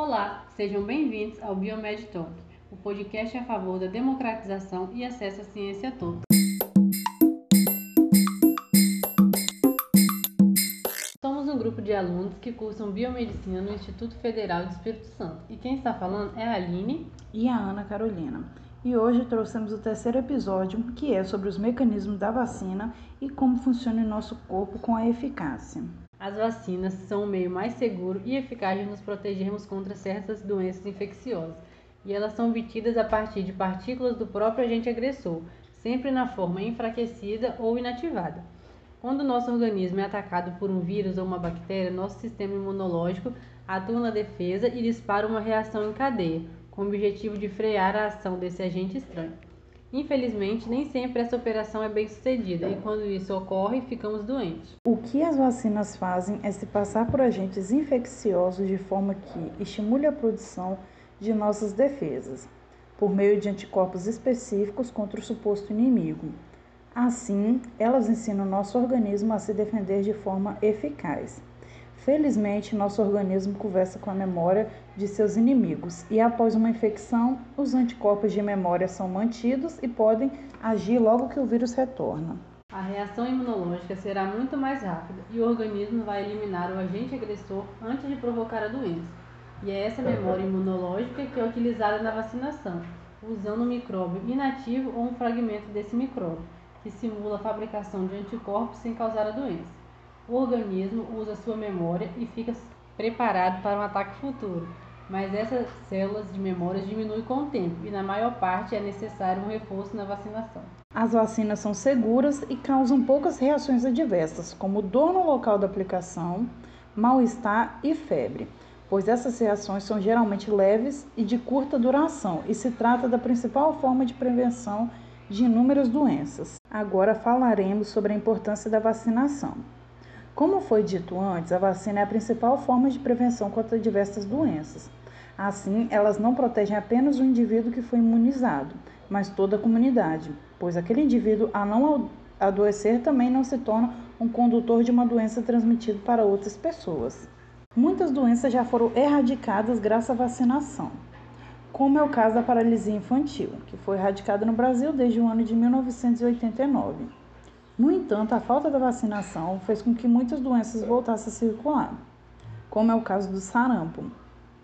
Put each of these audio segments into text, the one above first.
Olá, sejam bem-vindos ao Biomed Talk, o podcast a favor da democratização e acesso à ciência a todos. Somos um grupo de alunos que cursam biomedicina no Instituto Federal de Espírito Santo e quem está falando é a Aline e a Ana Carolina. E hoje trouxemos o terceiro episódio, que é sobre os mecanismos da vacina e como funciona em nosso corpo com a eficácia. As vacinas são o meio mais seguro e eficaz de nos protegermos contra certas doenças infecciosas, e elas são obtidas a partir de partículas do próprio agente agressor, sempre na forma enfraquecida ou inativada. Quando o nosso organismo é atacado por um vírus ou uma bactéria, nosso sistema imunológico atua na defesa e dispara uma reação em cadeia, com o objetivo de frear a ação desse agente estranho. Infelizmente, nem sempre essa operação é bem sucedida e quando isso ocorre, ficamos doentes. O que as vacinas fazem é se passar por agentes infecciosos de forma que estimule a produção de nossas defesas, por meio de anticorpos específicos contra o suposto inimigo. Assim, elas ensinam nosso organismo a se defender de forma eficaz. Felizmente, nosso organismo conversa com a memória de seus inimigos e, após uma infecção, os anticorpos de memória são mantidos e podem agir logo que o vírus retorna. A reação imunológica será muito mais rápida e o organismo vai eliminar o agente agressor antes de provocar a doença. E é essa memória imunológica que é utilizada na vacinação, usando um micróbio inativo ou um fragmento desse micróbio, que simula a fabricação de anticorpos sem causar a doença o organismo usa sua memória e fica preparado para um ataque futuro. Mas essas células de memória diminuem com o tempo e, na maior parte, é necessário um reforço na vacinação. As vacinas são seguras e causam poucas reações adversas, como dor no local da aplicação, mal-estar e febre, pois essas reações são geralmente leves e de curta duração e se trata da principal forma de prevenção de inúmeras doenças. Agora falaremos sobre a importância da vacinação. Como foi dito antes, a vacina é a principal forma de prevenção contra diversas doenças. Assim, elas não protegem apenas o indivíduo que foi imunizado, mas toda a comunidade, pois aquele indivíduo, a não adoecer, também não se torna um condutor de uma doença transmitida para outras pessoas. Muitas doenças já foram erradicadas graças à vacinação, como é o caso da paralisia infantil, que foi erradicada no Brasil desde o ano de 1989. No entanto, a falta da vacinação fez com que muitas doenças voltassem a circular, como é o caso do sarampo,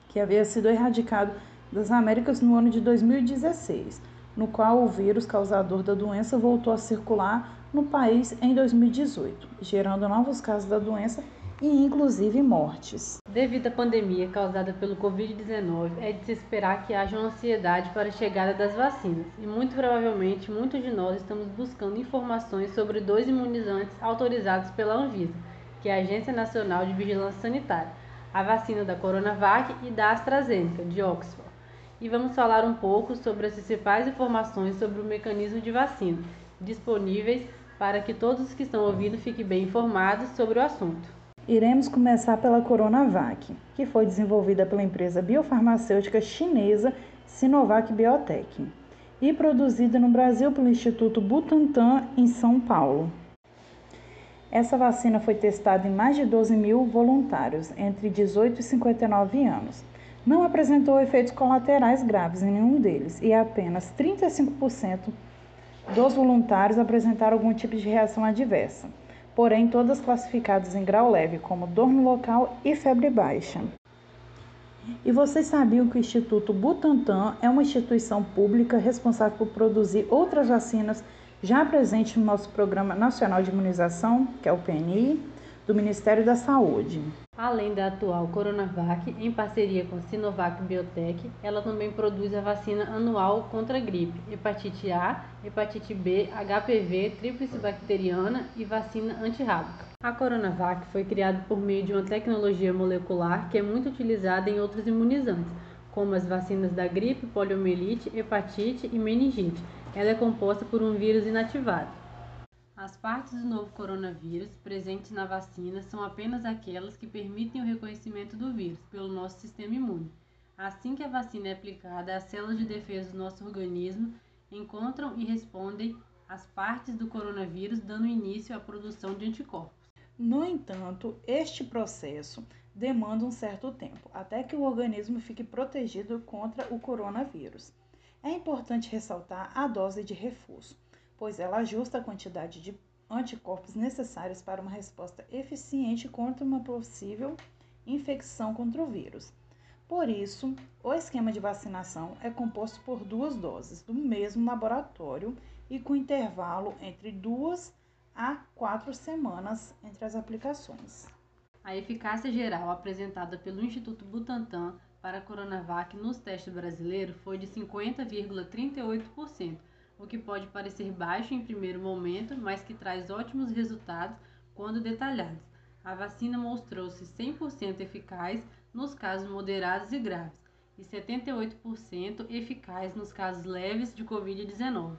que havia sido erradicado das Américas no ano de 2016, no qual o vírus causador da doença voltou a circular no país em 2018, gerando novos casos da doença e inclusive mortes. Devido à pandemia causada pelo Covid-19, é de se esperar que haja uma ansiedade para a chegada das vacinas, e muito provavelmente muitos de nós estamos buscando informações sobre dois imunizantes autorizados pela Anvisa, que é a Agência Nacional de Vigilância Sanitária, a vacina da Coronavac e da AstraZeneca, de Oxford. E vamos falar um pouco sobre as principais informações sobre o mecanismo de vacina, disponíveis para que todos os que estão ouvindo fiquem bem informados sobre o assunto. Iremos começar pela Coronavac, que foi desenvolvida pela empresa biofarmacêutica chinesa Sinovac Biotech e produzida no Brasil pelo Instituto Butantan, em São Paulo. Essa vacina foi testada em mais de 12 mil voluntários entre 18 e 59 anos. Não apresentou efeitos colaterais graves em nenhum deles e apenas 35% dos voluntários apresentaram algum tipo de reação adversa porém todas classificadas em grau leve, como dor no local e febre baixa. E vocês sabiam que o Instituto Butantan é uma instituição pública responsável por produzir outras vacinas já presentes no nosso Programa Nacional de Imunização, que é o PNI, do Ministério da Saúde. Além da atual Coronavac, em parceria com Sinovac Biotech, ela também produz a vacina anual contra a gripe, hepatite A, hepatite B, HPV, tríplice bacteriana e vacina antirrábica. A Coronavac foi criada por meio de uma tecnologia molecular que é muito utilizada em outros imunizantes, como as vacinas da gripe, poliomielite, hepatite e meningite. Ela é composta por um vírus inativado. As partes do novo coronavírus presentes na vacina são apenas aquelas que permitem o reconhecimento do vírus pelo nosso sistema imune. Assim que a vacina é aplicada, as células de defesa do nosso organismo encontram e respondem às partes do coronavírus, dando início à produção de anticorpos. No entanto, este processo demanda um certo tempo, até que o organismo fique protegido contra o coronavírus. É importante ressaltar a dose de reforço, pois ela ajusta a quantidade de anticorpos necessários para uma resposta eficiente contra uma possível infecção contra o vírus. Por isso, o esquema de vacinação é composto por duas doses do mesmo laboratório e com intervalo entre duas a quatro semanas entre as aplicações. A eficácia geral apresentada pelo Instituto Butantan para a Coronavac nos testes brasileiros foi de 50,38%, o que pode parecer baixo em primeiro momento, mas que traz ótimos resultados quando detalhados. A vacina mostrou-se 100% eficaz nos casos moderados e graves e 78% eficaz nos casos leves de Covid-19.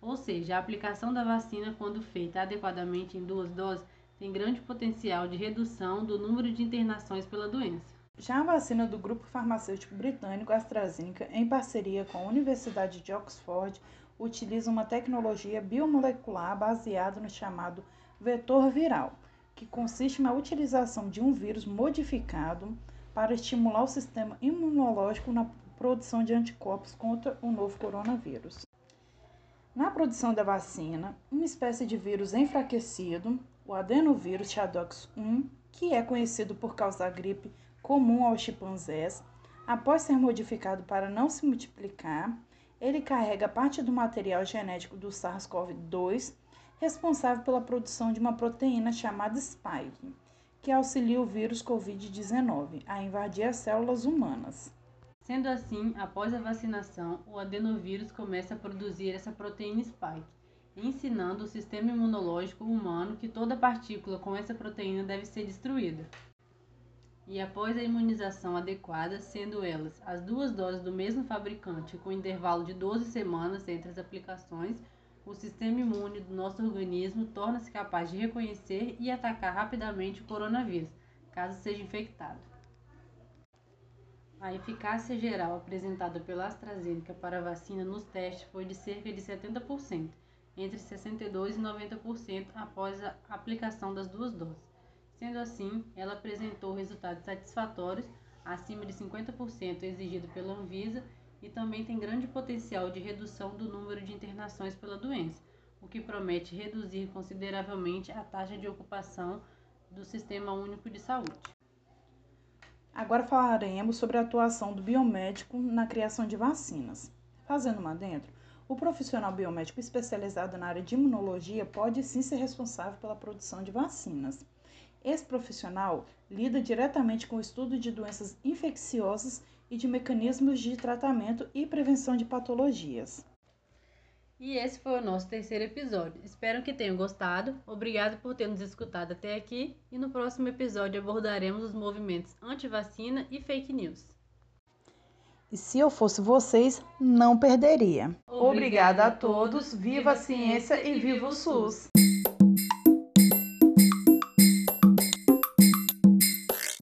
Ou seja, a aplicação da vacina, quando feita adequadamente em duas doses, tem grande potencial de redução do número de internações pela doença. Já a vacina do grupo farmacêutico britânico AstraZeneca, em parceria com a Universidade de Oxford, utiliza uma tecnologia biomolecular baseada no chamado vetor viral, que consiste na utilização de um vírus modificado para estimular o sistema imunológico na produção de anticorpos contra o novo coronavírus. Na produção da vacina, uma espécie de vírus enfraquecido, o adenovírus Chadox 1, que é conhecido por causar gripe comum aos chimpanzés, após ser modificado para não se multiplicar, ele carrega parte do material genético do SARS-CoV-2, responsável pela produção de uma proteína chamada spike, que auxilia o vírus Covid-19 a invadir as células humanas. Sendo assim, após a vacinação, o adenovírus começa a produzir essa proteína spike, ensinando o sistema imunológico humano que toda partícula com essa proteína deve ser destruída e após a imunização adequada, sendo elas as duas doses do mesmo fabricante com intervalo de 12 semanas entre as aplicações, o sistema imune do nosso organismo torna-se capaz de reconhecer e atacar rapidamente o coronavírus, caso seja infectado. A eficácia geral apresentada pela AstraZeneca para a vacina nos testes foi de cerca de 70%, entre 62% e 90% após a aplicação das duas doses. Sendo assim, ela apresentou resultados satisfatórios, acima de 50% exigido pela Anvisa, e também tem grande potencial de redução do número de internações pela doença, o que promete reduzir consideravelmente a taxa de ocupação do Sistema Único de Saúde. Agora falaremos sobre a atuação do biomédico na criação de vacinas. Fazendo uma dentro, o profissional biomédico especializado na área de imunologia pode sim ser responsável pela produção de vacinas. Esse profissional lida diretamente com o estudo de doenças infecciosas e de mecanismos de tratamento e prevenção de patologias. E esse foi o nosso terceiro episódio. Espero que tenham gostado. Obrigado por ter nos escutado até aqui. E no próximo episódio abordaremos os movimentos anti-vacina e fake news. E se eu fosse vocês, não perderia. Obrigada, Obrigada a todos. Viva a ciência e viva o SUS!